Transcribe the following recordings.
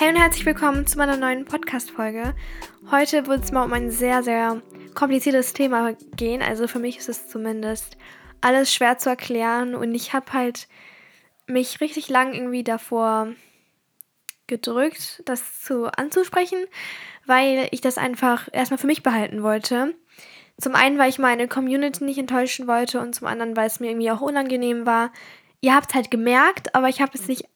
Hey und herzlich willkommen zu meiner neuen Podcast-Folge. Heute wird es mal um ein sehr, sehr kompliziertes Thema gehen. Also für mich ist es zumindest alles schwer zu erklären und ich habe halt mich richtig lang irgendwie davor gedrückt, das zu anzusprechen, weil ich das einfach erstmal für mich behalten wollte. Zum einen, weil ich meine Community nicht enttäuschen wollte und zum anderen, weil es mir irgendwie auch unangenehm war. Ihr habt es halt gemerkt, aber ich habe es nicht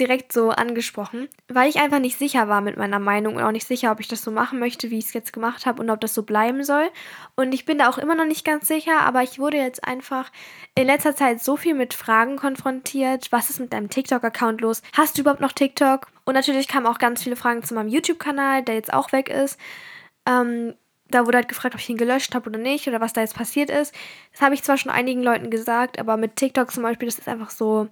direkt so angesprochen, weil ich einfach nicht sicher war mit meiner Meinung und auch nicht sicher, ob ich das so machen möchte, wie ich es jetzt gemacht habe und ob das so bleiben soll. Und ich bin da auch immer noch nicht ganz sicher, aber ich wurde jetzt einfach in letzter Zeit so viel mit Fragen konfrontiert. Was ist mit deinem TikTok-Account los? Hast du überhaupt noch TikTok? Und natürlich kamen auch ganz viele Fragen zu meinem YouTube-Kanal, der jetzt auch weg ist. Ähm, da wurde halt gefragt, ob ich ihn gelöscht habe oder nicht oder was da jetzt passiert ist. Das habe ich zwar schon einigen Leuten gesagt, aber mit TikTok zum Beispiel, das ist einfach so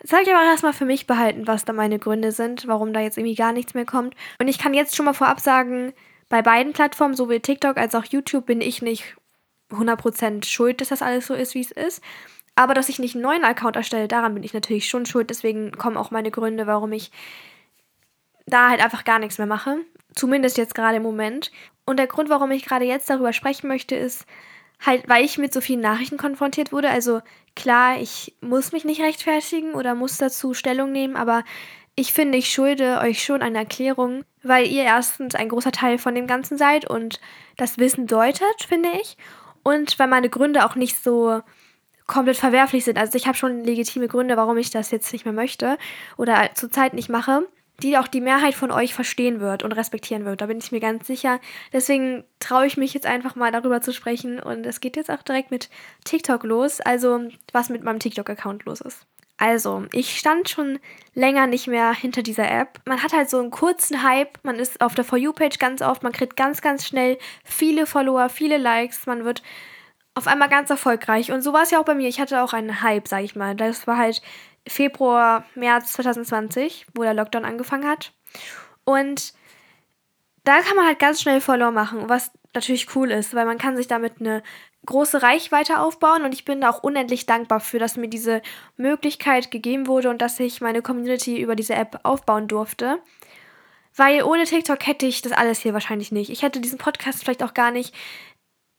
das habe ich aber erstmal für mich behalten, was da meine Gründe sind, warum da jetzt irgendwie gar nichts mehr kommt. Und ich kann jetzt schon mal vorab sagen, bei beiden Plattformen, sowohl TikTok als auch YouTube, bin ich nicht 100% schuld, dass das alles so ist, wie es ist. Aber dass ich nicht einen neuen Account erstelle, daran bin ich natürlich schon schuld. Deswegen kommen auch meine Gründe, warum ich da halt einfach gar nichts mehr mache. Zumindest jetzt gerade im Moment. Und der Grund, warum ich gerade jetzt darüber sprechen möchte, ist, halt, weil ich mit so vielen Nachrichten konfrontiert wurde. Also klar, ich muss mich nicht rechtfertigen oder muss dazu Stellung nehmen, aber ich finde, ich schulde euch schon eine Erklärung, weil ihr erstens ein großer Teil von dem Ganzen seid und das Wissen deutet, finde ich. Und weil meine Gründe auch nicht so komplett verwerflich sind. Also ich habe schon legitime Gründe, warum ich das jetzt nicht mehr möchte oder zurzeit nicht mache die auch die Mehrheit von euch verstehen wird und respektieren wird. Da bin ich mir ganz sicher. Deswegen traue ich mich jetzt einfach mal darüber zu sprechen. Und es geht jetzt auch direkt mit TikTok los. Also, was mit meinem TikTok-Account los ist. Also, ich stand schon länger nicht mehr hinter dieser App. Man hat halt so einen kurzen Hype. Man ist auf der For You-Page ganz oft. Man kriegt ganz, ganz schnell viele Follower, viele Likes. Man wird auf einmal ganz erfolgreich. Und so war es ja auch bei mir. Ich hatte auch einen Hype, sag ich mal. Das war halt Februar, März 2020, wo der Lockdown angefangen hat. Und da kann man halt ganz schnell Follower machen, was natürlich cool ist, weil man kann sich damit eine große Reichweite aufbauen und ich bin da auch unendlich dankbar für, dass mir diese Möglichkeit gegeben wurde und dass ich meine Community über diese App aufbauen durfte. Weil ohne TikTok hätte ich das alles hier wahrscheinlich nicht. Ich hätte diesen Podcast vielleicht auch gar nicht,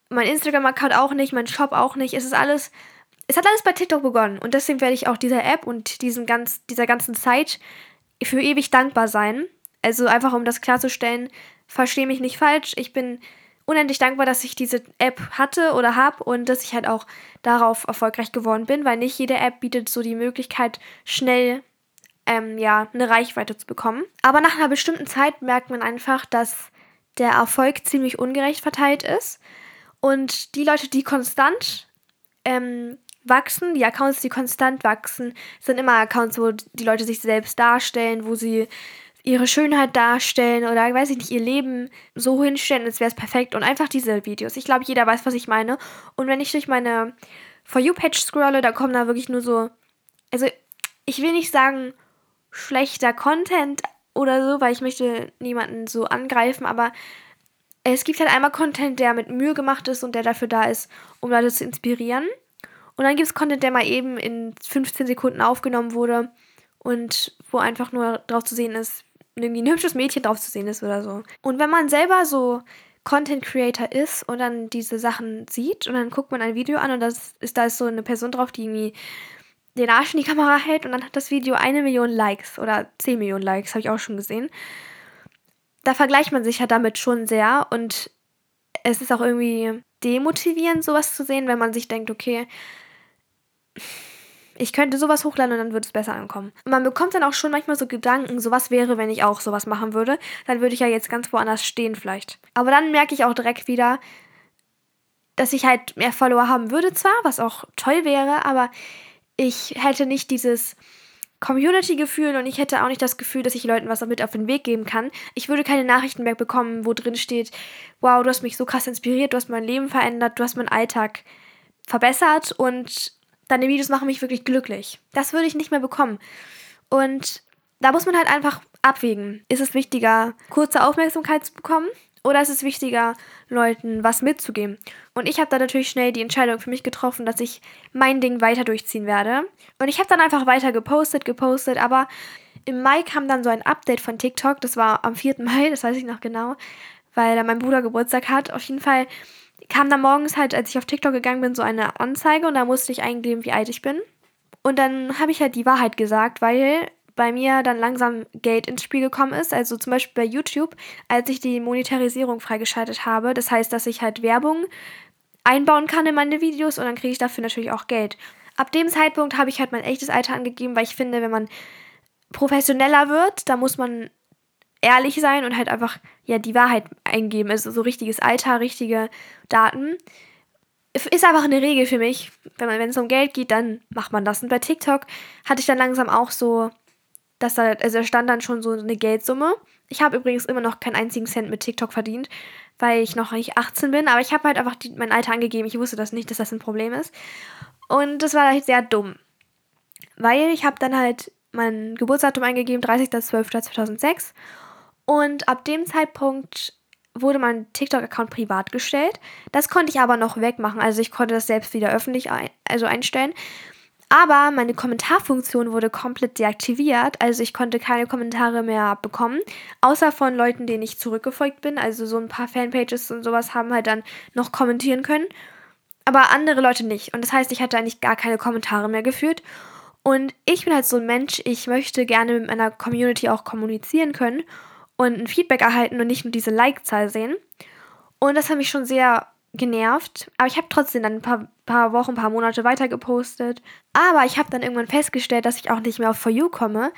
mein Instagram-Account auch nicht, mein Shop auch nicht. Es ist alles es hat alles bei TikTok begonnen und deswegen werde ich auch dieser App und diesem ganz, dieser ganzen Zeit für ewig dankbar sein. Also einfach um das klarzustellen, verstehe mich nicht falsch. Ich bin unendlich dankbar, dass ich diese App hatte oder habe und dass ich halt auch darauf erfolgreich geworden bin, weil nicht jede App bietet so die Möglichkeit, schnell ähm, ja, eine Reichweite zu bekommen. Aber nach einer bestimmten Zeit merkt man einfach, dass der Erfolg ziemlich ungerecht verteilt ist. Und die Leute, die konstant ähm, wachsen. Die Accounts, die konstant wachsen, sind immer Accounts, wo die Leute sich selbst darstellen, wo sie ihre Schönheit darstellen oder, weiß ich nicht, ihr Leben so hinstellen, als wäre es perfekt. Und einfach diese Videos. Ich glaube, jeder weiß, was ich meine. Und wenn ich durch meine For You-Page scrolle, da kommen da wirklich nur so. Also, ich will nicht sagen, schlechter Content oder so, weil ich möchte niemanden so angreifen, aber es gibt halt einmal Content, der mit Mühe gemacht ist und der dafür da ist, um Leute zu inspirieren. Und dann gibt es Content, der mal eben in 15 Sekunden aufgenommen wurde und wo einfach nur drauf zu sehen ist, irgendwie ein hübsches Mädchen drauf zu sehen ist oder so. Und wenn man selber so Content Creator ist und dann diese Sachen sieht und dann guckt man ein Video an und das ist, da ist so eine Person drauf, die irgendwie den Arsch in die Kamera hält und dann hat das Video eine Million Likes oder 10 Millionen Likes, habe ich auch schon gesehen. Da vergleicht man sich ja damit schon sehr und es ist auch irgendwie demotivierend, sowas zu sehen, wenn man sich denkt, okay, ich könnte sowas hochladen und dann würde es besser ankommen. Und man bekommt dann auch schon manchmal so Gedanken, so was wäre, wenn ich auch sowas machen würde. Dann würde ich ja jetzt ganz woanders stehen vielleicht. Aber dann merke ich auch direkt wieder, dass ich halt mehr Follower haben würde zwar, was auch toll wäre, aber ich hätte nicht dieses Community-Gefühl und ich hätte auch nicht das Gefühl, dass ich Leuten was damit auf den Weg geben kann. Ich würde keine Nachrichten mehr bekommen, wo drin steht, wow, du hast mich so krass inspiriert, du hast mein Leben verändert, du hast meinen Alltag verbessert und deine Videos machen mich wirklich glücklich. Das würde ich nicht mehr bekommen. Und da muss man halt einfach abwägen. Ist es wichtiger, kurze Aufmerksamkeit zu bekommen? Oder ist es wichtiger, Leuten was mitzugeben? Und ich habe da natürlich schnell die Entscheidung für mich getroffen, dass ich mein Ding weiter durchziehen werde. Und ich habe dann einfach weiter gepostet, gepostet, aber im Mai kam dann so ein Update von TikTok, das war am 4. Mai, das weiß ich noch genau, weil da mein Bruder Geburtstag hat. Auf jeden Fall kam dann morgens halt, als ich auf TikTok gegangen bin, so eine Anzeige und da musste ich eingeben, wie alt ich bin. Und dann habe ich halt die Wahrheit gesagt, weil bei mir dann langsam Geld ins Spiel gekommen ist. Also zum Beispiel bei YouTube, als ich die Monetarisierung freigeschaltet habe. Das heißt, dass ich halt Werbung einbauen kann in meine Videos und dann kriege ich dafür natürlich auch Geld. Ab dem Zeitpunkt habe ich halt mein echtes Alter angegeben, weil ich finde, wenn man professioneller wird, da muss man ehrlich sein und halt einfach ja die Wahrheit eingeben. Also so richtiges Alter, richtige Daten. Ist einfach eine Regel für mich. Wenn man, wenn es um Geld geht, dann macht man das. Und bei TikTok hatte ich dann langsam auch so, dass da, also da stand dann schon so eine Geldsumme. Ich habe übrigens immer noch keinen einzigen Cent mit TikTok verdient, weil ich noch nicht 18 bin, aber ich habe halt einfach die, mein Alter angegeben. Ich wusste das nicht, dass das ein Problem ist. Und das war halt sehr dumm. Weil ich habe dann halt mein Geburtsdatum eingegeben, 30.12.2006. Und ab dem Zeitpunkt wurde mein TikTok-Account privat gestellt. Das konnte ich aber noch wegmachen. Also ich konnte das selbst wieder öffentlich ein, also einstellen. Aber meine Kommentarfunktion wurde komplett deaktiviert. Also ich konnte keine Kommentare mehr bekommen. Außer von Leuten, denen ich zurückgefolgt bin. Also so ein paar Fanpages und sowas haben halt dann noch kommentieren können. Aber andere Leute nicht. Und das heißt, ich hatte eigentlich gar keine Kommentare mehr geführt. Und ich bin halt so ein Mensch, ich möchte gerne mit meiner Community auch kommunizieren können und ein Feedback erhalten und nicht nur diese Like-Zahl sehen. Und das hat mich schon sehr genervt. Aber ich habe trotzdem dann ein paar, paar Wochen, ein paar Monate weiter gepostet. Aber ich habe dann irgendwann festgestellt, dass ich auch nicht mehr auf For You komme,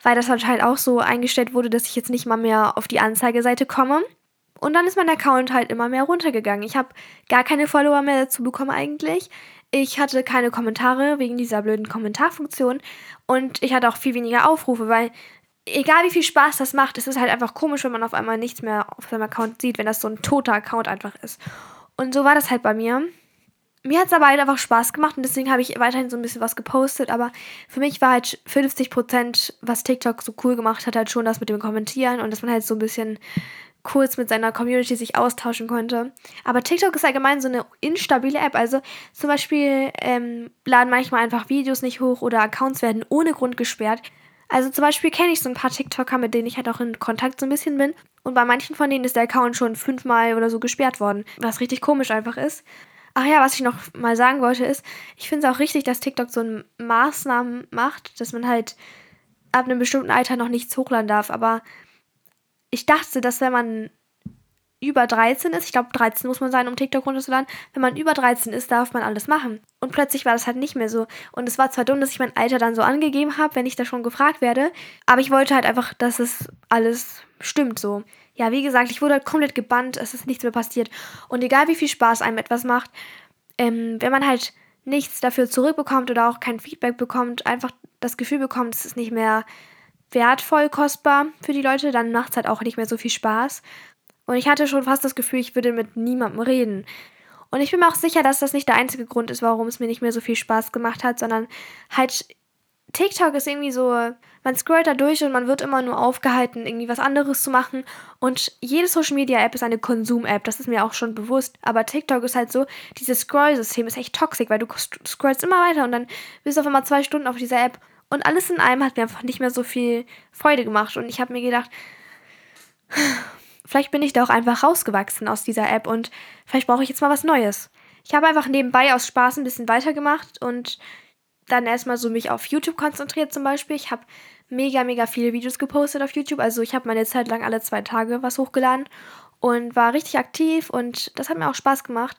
weil das anscheinend auch so eingestellt wurde, dass ich jetzt nicht mal mehr auf die Anzeigeseite komme. Und dann ist mein Account halt immer mehr runtergegangen. Ich habe gar keine Follower mehr dazu bekommen eigentlich. Ich hatte keine Kommentare wegen dieser blöden Kommentarfunktion und ich hatte auch viel weniger Aufrufe, weil egal wie viel Spaß das macht, es ist halt einfach komisch, wenn man auf einmal nichts mehr auf seinem Account sieht, wenn das so ein toter Account einfach ist. Und so war das halt bei mir. Mir hat es aber halt einfach Spaß gemacht und deswegen habe ich weiterhin so ein bisschen was gepostet, aber für mich war halt 50%, was TikTok so cool gemacht hat, halt schon das mit dem Kommentieren und dass man halt so ein bisschen kurz mit seiner Community sich austauschen konnte. Aber TikTok ist allgemein so eine instabile App. Also zum Beispiel ähm, laden manchmal einfach Videos nicht hoch oder Accounts werden ohne Grund gesperrt. Also zum Beispiel kenne ich so ein paar TikToker, mit denen ich halt auch in Kontakt so ein bisschen bin. Und bei manchen von denen ist der Account schon fünfmal oder so gesperrt worden. Was richtig komisch einfach ist. Ach ja, was ich noch mal sagen wollte ist, ich finde es auch richtig, dass TikTok so eine Maßnahmen macht, dass man halt ab einem bestimmten Alter noch nichts hochladen darf. Aber ich dachte, dass wenn man über 13 ist, ich glaube 13 muss man sein, um TikTok runterzuladen, wenn man über 13 ist, darf man alles machen. Und plötzlich war das halt nicht mehr so. Und es war zwar dumm, dass ich mein Alter dann so angegeben habe, wenn ich da schon gefragt werde, aber ich wollte halt einfach, dass es alles stimmt so. Ja, wie gesagt, ich wurde halt komplett gebannt, es ist nichts mehr passiert. Und egal wie viel Spaß einem etwas macht, ähm, wenn man halt nichts dafür zurückbekommt oder auch kein Feedback bekommt, einfach das Gefühl bekommt, es ist nicht mehr wertvoll, kostbar für die Leute, dann macht es halt auch nicht mehr so viel Spaß. Und ich hatte schon fast das Gefühl, ich würde mit niemandem reden. Und ich bin mir auch sicher, dass das nicht der einzige Grund ist, warum es mir nicht mehr so viel Spaß gemacht hat, sondern halt TikTok ist irgendwie so, man scrollt da durch und man wird immer nur aufgehalten, irgendwie was anderes zu machen. Und jede Social Media App ist eine Konsum-App, das ist mir auch schon bewusst. Aber TikTok ist halt so, dieses Scroll-System ist echt toxisch, weil du scrollst immer weiter und dann bist du auf einmal zwei Stunden auf dieser App und alles in allem hat mir einfach nicht mehr so viel Freude gemacht. Und ich habe mir gedacht, vielleicht bin ich da auch einfach rausgewachsen aus dieser App und vielleicht brauche ich jetzt mal was Neues. Ich habe einfach nebenbei aus Spaß ein bisschen weitergemacht und dann erstmal so mich auf YouTube konzentriert zum Beispiel. Ich habe mega, mega viele Videos gepostet auf YouTube. Also ich habe meine Zeit lang alle zwei Tage was hochgeladen und war richtig aktiv und das hat mir auch Spaß gemacht.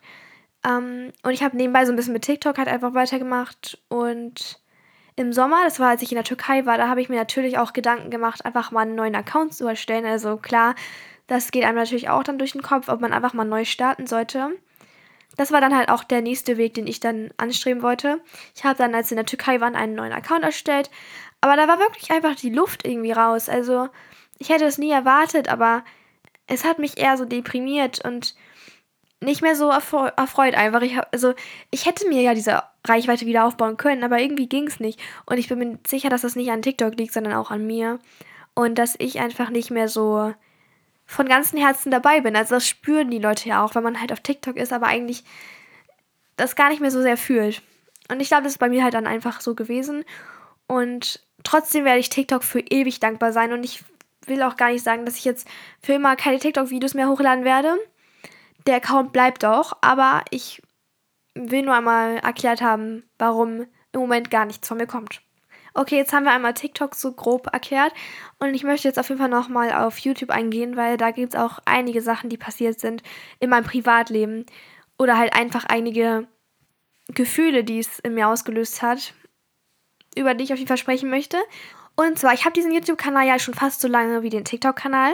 Ähm, und ich habe nebenbei so ein bisschen mit TikTok halt einfach weitergemacht und im Sommer, das war als ich in der Türkei war, da habe ich mir natürlich auch Gedanken gemacht, einfach mal einen neuen Account zu erstellen. Also klar, das geht einem natürlich auch dann durch den Kopf, ob man einfach mal neu starten sollte. Das war dann halt auch der nächste Weg, den ich dann anstreben wollte. Ich habe dann, als wir in der Türkei waren, einen neuen Account erstellt. Aber da war wirklich einfach die Luft irgendwie raus. Also ich hätte es nie erwartet, aber es hat mich eher so deprimiert und nicht mehr so erfreut einfach. Ich hab, also ich hätte mir ja diese Reichweite wieder aufbauen können, aber irgendwie ging es nicht. Und ich bin mir sicher, dass das nicht an TikTok liegt, sondern auch an mir. Und dass ich einfach nicht mehr so von ganzem Herzen dabei bin. Also das spüren die Leute ja auch, wenn man halt auf TikTok ist, aber eigentlich das gar nicht mehr so sehr fühlt. Und ich glaube, das ist bei mir halt dann einfach so gewesen. Und Trotzdem werde ich TikTok für ewig dankbar sein und ich will auch gar nicht sagen, dass ich jetzt für immer keine TikTok-Videos mehr hochladen werde. Der Account bleibt auch, aber ich will nur einmal erklärt haben, warum im Moment gar nichts von mir kommt. Okay, jetzt haben wir einmal TikTok so grob erklärt und ich möchte jetzt auf jeden Fall nochmal auf YouTube eingehen, weil da gibt es auch einige Sachen, die passiert sind in meinem Privatleben oder halt einfach einige Gefühle, die es in mir ausgelöst hat, über die ich auf jeden Fall sprechen möchte. Und zwar, ich habe diesen YouTube-Kanal ja schon fast so lange wie den TikTok-Kanal.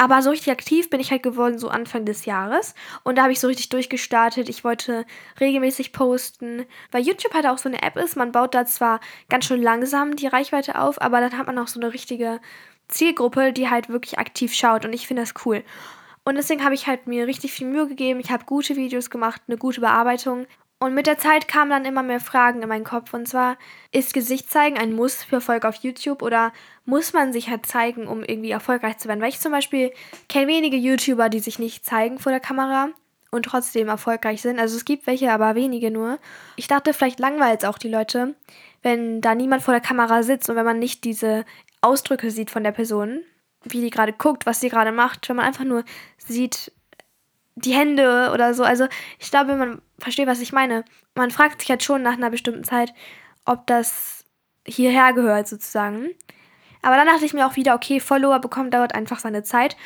Aber so richtig aktiv bin ich halt geworden so Anfang des Jahres. Und da habe ich so richtig durchgestartet. Ich wollte regelmäßig posten. Weil YouTube halt auch so eine App ist. Man baut da zwar ganz schön langsam die Reichweite auf, aber dann hat man auch so eine richtige Zielgruppe, die halt wirklich aktiv schaut. Und ich finde das cool. Und deswegen habe ich halt mir richtig viel Mühe gegeben. Ich habe gute Videos gemacht, eine gute Bearbeitung. Und mit der Zeit kamen dann immer mehr Fragen in meinen Kopf. Und zwar, ist Gesicht zeigen ein Muss für Erfolg auf YouTube oder muss man sich halt zeigen, um irgendwie erfolgreich zu werden? Weil ich zum Beispiel kenne wenige YouTuber, die sich nicht zeigen vor der Kamera und trotzdem erfolgreich sind. Also es gibt welche, aber wenige nur. Ich dachte, vielleicht langweilt es auch die Leute, wenn da niemand vor der Kamera sitzt und wenn man nicht diese Ausdrücke sieht von der Person, wie die gerade guckt, was sie gerade macht, wenn man einfach nur sieht, die Hände oder so. Also ich glaube, man versteht, was ich meine. Man fragt sich halt schon nach einer bestimmten Zeit, ob das hierher gehört sozusagen. Aber dann dachte ich mir auch wieder, okay, Follower bekommen dauert einfach seine Zeit.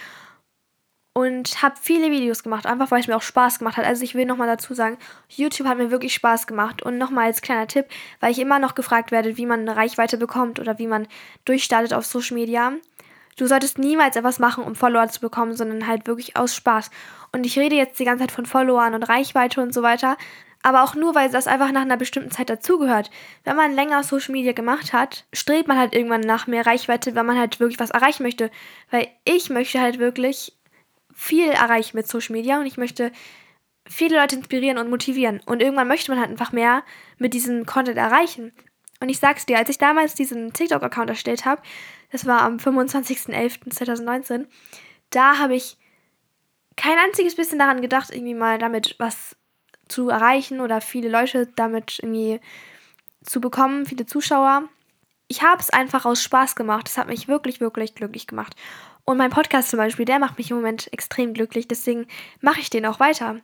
Und habe viele Videos gemacht, einfach weil es mir auch Spaß gemacht hat. Also ich will nochmal dazu sagen, YouTube hat mir wirklich Spaß gemacht. Und nochmal als kleiner Tipp, weil ich immer noch gefragt werde, wie man eine Reichweite bekommt oder wie man durchstartet auf Social Media. Du solltest niemals etwas machen, um Follower zu bekommen, sondern halt wirklich aus Spaß. Und ich rede jetzt die ganze Zeit von Followern und Reichweite und so weiter, aber auch nur, weil das einfach nach einer bestimmten Zeit dazugehört. Wenn man länger Social Media gemacht hat, strebt man halt irgendwann nach mehr Reichweite, wenn man halt wirklich was erreichen möchte. Weil ich möchte halt wirklich viel erreichen mit Social Media und ich möchte viele Leute inspirieren und motivieren. Und irgendwann möchte man halt einfach mehr mit diesem Content erreichen. Und ich sag's dir, als ich damals diesen TikTok-Account erstellt habe, das war am 25.11.2019, da habe ich kein einziges bisschen daran gedacht, irgendwie mal damit was zu erreichen oder viele Leute damit irgendwie zu bekommen, viele Zuschauer. Ich habe es einfach aus Spaß gemacht. Es hat mich wirklich, wirklich glücklich gemacht. Und mein Podcast zum Beispiel, der macht mich im Moment extrem glücklich. Deswegen mache ich den auch weiter.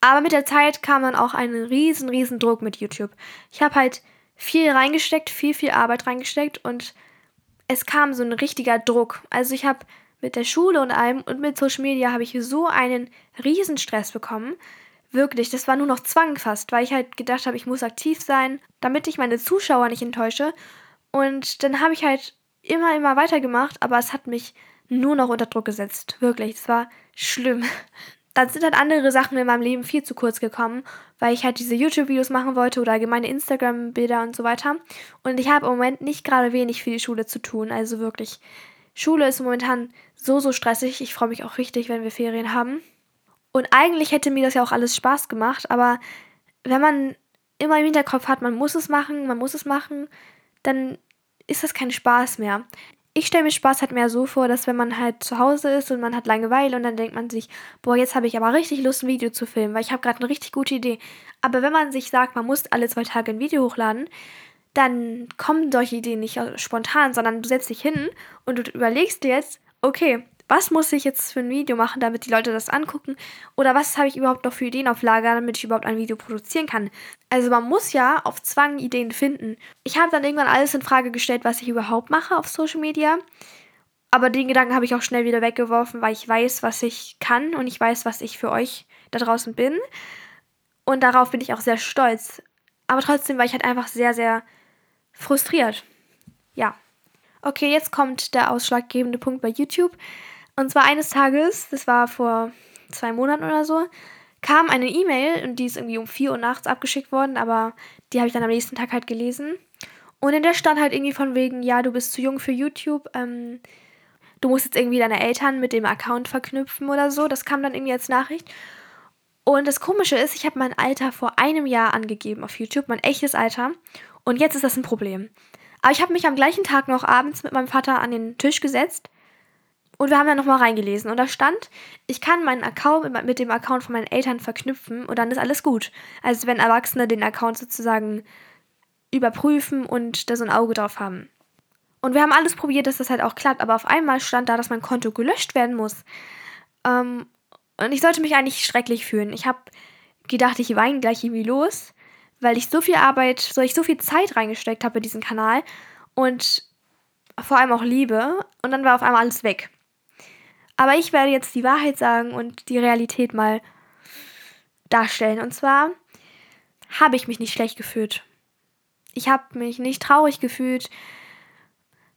Aber mit der Zeit kam dann auch ein riesen, riesen Druck mit YouTube. Ich habe halt viel reingesteckt, viel, viel Arbeit reingesteckt und es kam so ein richtiger Druck. Also ich habe mit der Schule und allem und mit Social Media habe ich so einen Riesenstress bekommen. Wirklich, das war nur noch Zwang fast, weil ich halt gedacht habe, ich muss aktiv sein, damit ich meine Zuschauer nicht enttäusche. Und dann habe ich halt immer, immer weitergemacht, aber es hat mich nur noch unter Druck gesetzt. Wirklich, es war schlimm dann sind halt andere Sachen in meinem Leben viel zu kurz gekommen, weil ich halt diese YouTube-Videos machen wollte oder allgemeine Instagram-Bilder und so weiter. Und ich habe im Moment nicht gerade wenig für die Schule zu tun. Also wirklich, Schule ist momentan so, so stressig. Ich freue mich auch richtig, wenn wir Ferien haben. Und eigentlich hätte mir das ja auch alles Spaß gemacht, aber wenn man immer im Hinterkopf hat, man muss es machen, man muss es machen, dann ist das kein Spaß mehr ich stelle mir Spaß halt mehr so vor, dass wenn man halt zu Hause ist und man hat Langeweile und dann denkt man sich, boah, jetzt habe ich aber richtig Lust, ein Video zu filmen, weil ich habe gerade eine richtig gute Idee. Aber wenn man sich sagt, man muss alle zwei Tage ein Video hochladen, dann kommen solche Ideen nicht spontan, sondern du setzt dich hin und du überlegst dir jetzt, okay, was muss ich jetzt für ein Video machen, damit die Leute das angucken? Oder was habe ich überhaupt noch für Ideen auf Lager, damit ich überhaupt ein Video produzieren kann? Also man muss ja auf Zwang Ideen finden. Ich habe dann irgendwann alles in Frage gestellt, was ich überhaupt mache auf Social Media. Aber den Gedanken habe ich auch schnell wieder weggeworfen, weil ich weiß, was ich kann und ich weiß, was ich für euch da draußen bin. Und darauf bin ich auch sehr stolz. Aber trotzdem war ich halt einfach sehr, sehr frustriert. Ja. Okay, jetzt kommt der ausschlaggebende Punkt bei YouTube. Und zwar eines Tages, das war vor zwei Monaten oder so, kam eine E-Mail und die ist irgendwie um 4 Uhr nachts abgeschickt worden, aber die habe ich dann am nächsten Tag halt gelesen. Und in der stand halt irgendwie von wegen, ja, du bist zu jung für YouTube, ähm, du musst jetzt irgendwie deine Eltern mit dem Account verknüpfen oder so. Das kam dann irgendwie als Nachricht. Und das Komische ist, ich habe mein Alter vor einem Jahr angegeben auf YouTube, mein echtes Alter. Und jetzt ist das ein Problem. Aber ich habe mich am gleichen Tag noch abends mit meinem Vater an den Tisch gesetzt und wir haben dann nochmal reingelesen und da stand, ich kann meinen Account mit dem Account von meinen Eltern verknüpfen und dann ist alles gut. Also wenn Erwachsene den Account sozusagen überprüfen und da so ein Auge drauf haben. Und wir haben alles probiert, dass das halt auch klappt. Aber auf einmal stand da, dass mein Konto gelöscht werden muss. Ähm, und ich sollte mich eigentlich schrecklich fühlen. Ich habe gedacht, ich weine gleich irgendwie los, weil ich so viel Arbeit, so ich so viel Zeit reingesteckt habe in diesen Kanal und vor allem auch Liebe. Und dann war auf einmal alles weg. Aber ich werde jetzt die Wahrheit sagen und die Realität mal darstellen. Und zwar habe ich mich nicht schlecht gefühlt. Ich habe mich nicht traurig gefühlt,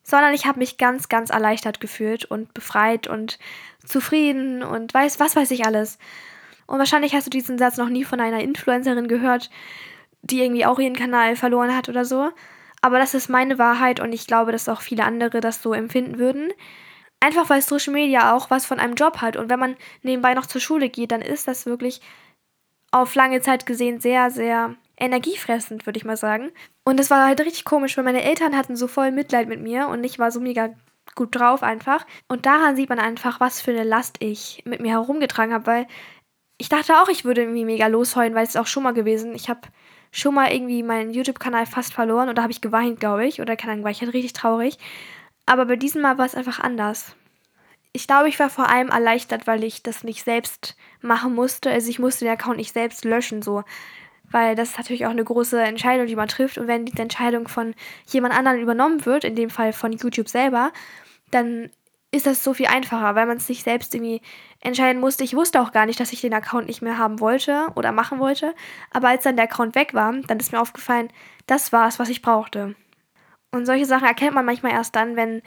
sondern ich habe mich ganz, ganz erleichtert gefühlt und befreit und zufrieden und weiß, was weiß ich alles. Und wahrscheinlich hast du diesen Satz noch nie von einer Influencerin gehört, die irgendwie auch ihren Kanal verloren hat oder so. Aber das ist meine Wahrheit und ich glaube, dass auch viele andere das so empfinden würden. Einfach weil Social Media auch was von einem Job hat. Und wenn man nebenbei noch zur Schule geht, dann ist das wirklich auf lange Zeit gesehen sehr, sehr energiefressend, würde ich mal sagen. Und es war halt richtig komisch, weil meine Eltern hatten so voll Mitleid mit mir und ich war so mega gut drauf einfach. Und daran sieht man einfach, was für eine Last ich mit mir herumgetragen habe, weil ich dachte auch, ich würde irgendwie mega losheulen, weil es auch schon mal gewesen. Ich habe schon mal irgendwie meinen YouTube-Kanal fast verloren und da habe ich geweint, glaube ich. Oder keine Ahnung, war ich halt richtig traurig. Aber bei diesem Mal war es einfach anders. Ich glaube, ich war vor allem erleichtert, weil ich das nicht selbst machen musste. Also ich musste den Account nicht selbst löschen, so. Weil das ist natürlich auch eine große Entscheidung, die man trifft. Und wenn die Entscheidung von jemand anderem übernommen wird, in dem Fall von YouTube selber, dann ist das so viel einfacher, weil man es sich selbst irgendwie entscheiden musste. Ich wusste auch gar nicht, dass ich den Account nicht mehr haben wollte oder machen wollte. Aber als dann der Account weg war, dann ist mir aufgefallen, das war es, was ich brauchte. Und solche Sachen erkennt man manchmal erst dann, wenn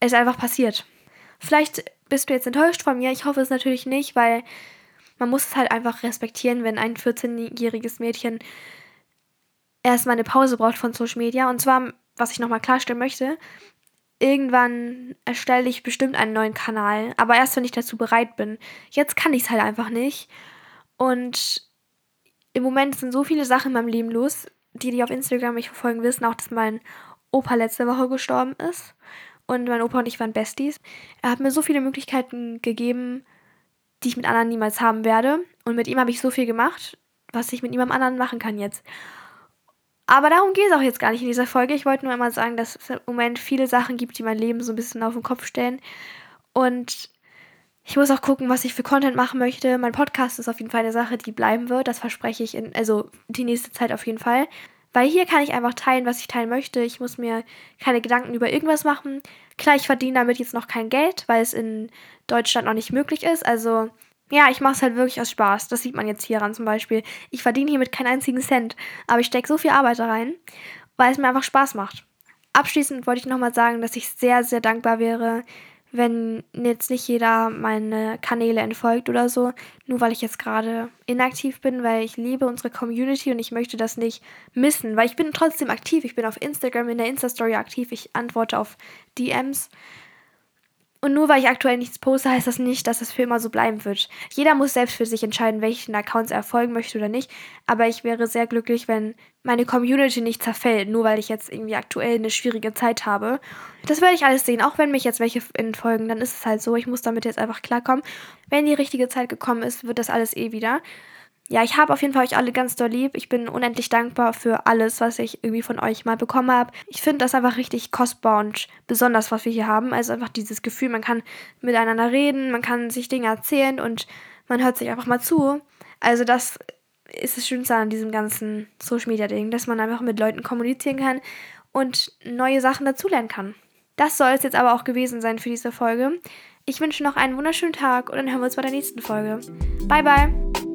es einfach passiert. Vielleicht bist du jetzt enttäuscht von mir. Ich hoffe es natürlich nicht, weil man muss es halt einfach respektieren, wenn ein 14-jähriges Mädchen erstmal eine Pause braucht von Social Media. Und zwar, was ich nochmal klarstellen möchte, irgendwann erstelle ich bestimmt einen neuen Kanal, aber erst wenn ich dazu bereit bin. Jetzt kann ich es halt einfach nicht. Und im Moment sind so viele Sachen in meinem Leben los die, die auf Instagram mich verfolgen, wissen auch, dass mein Opa letzte Woche gestorben ist. Und mein Opa und ich waren Besties. Er hat mir so viele Möglichkeiten gegeben, die ich mit anderen niemals haben werde. Und mit ihm habe ich so viel gemacht, was ich mit niemandem anderen machen kann jetzt. Aber darum geht es auch jetzt gar nicht in dieser Folge. Ich wollte nur einmal sagen, dass es im Moment viele Sachen gibt, die mein Leben so ein bisschen auf den Kopf stellen. Und ich muss auch gucken, was ich für Content machen möchte. Mein Podcast ist auf jeden Fall eine Sache, die bleiben wird. Das verspreche ich in, also die nächste Zeit auf jeden Fall. Weil hier kann ich einfach teilen, was ich teilen möchte. Ich muss mir keine Gedanken über irgendwas machen. Klar, ich verdiene damit jetzt noch kein Geld, weil es in Deutschland noch nicht möglich ist. Also, ja, ich mache es halt wirklich aus Spaß. Das sieht man jetzt hieran zum Beispiel. Ich verdiene hiermit keinen einzigen Cent. Aber ich stecke so viel Arbeit da rein, weil es mir einfach Spaß macht. Abschließend wollte ich nochmal sagen, dass ich sehr, sehr dankbar wäre, wenn jetzt nicht jeder meine Kanäle entfolgt oder so, nur weil ich jetzt gerade inaktiv bin, weil ich liebe unsere Community und ich möchte das nicht missen, weil ich bin trotzdem aktiv. Ich bin auf Instagram in der Insta-Story aktiv, ich antworte auf DMs und nur weil ich aktuell nichts poste, heißt das nicht, dass es für immer so bleiben wird. Jeder muss selbst für sich entscheiden, welchen Accounts er folgen möchte oder nicht. Aber ich wäre sehr glücklich, wenn meine Community nicht zerfällt, nur weil ich jetzt irgendwie aktuell eine schwierige Zeit habe. Das werde ich alles sehen. Auch wenn mich jetzt welche entfolgen, dann ist es halt so. Ich muss damit jetzt einfach klarkommen. Wenn die richtige Zeit gekommen ist, wird das alles eh wieder ja, ich habe auf jeden Fall euch alle ganz doll lieb. Ich bin unendlich dankbar für alles, was ich irgendwie von euch mal bekommen habe. Ich finde das einfach richtig kostbar und besonders, was wir hier haben. Also einfach dieses Gefühl, man kann miteinander reden, man kann sich Dinge erzählen und man hört sich einfach mal zu. Also das ist das Schönste an diesem ganzen Social Media Ding, dass man einfach mit Leuten kommunizieren kann und neue Sachen dazulernen kann. Das soll es jetzt aber auch gewesen sein für diese Folge. Ich wünsche noch einen wunderschönen Tag und dann hören wir uns bei der nächsten Folge. Bye bye!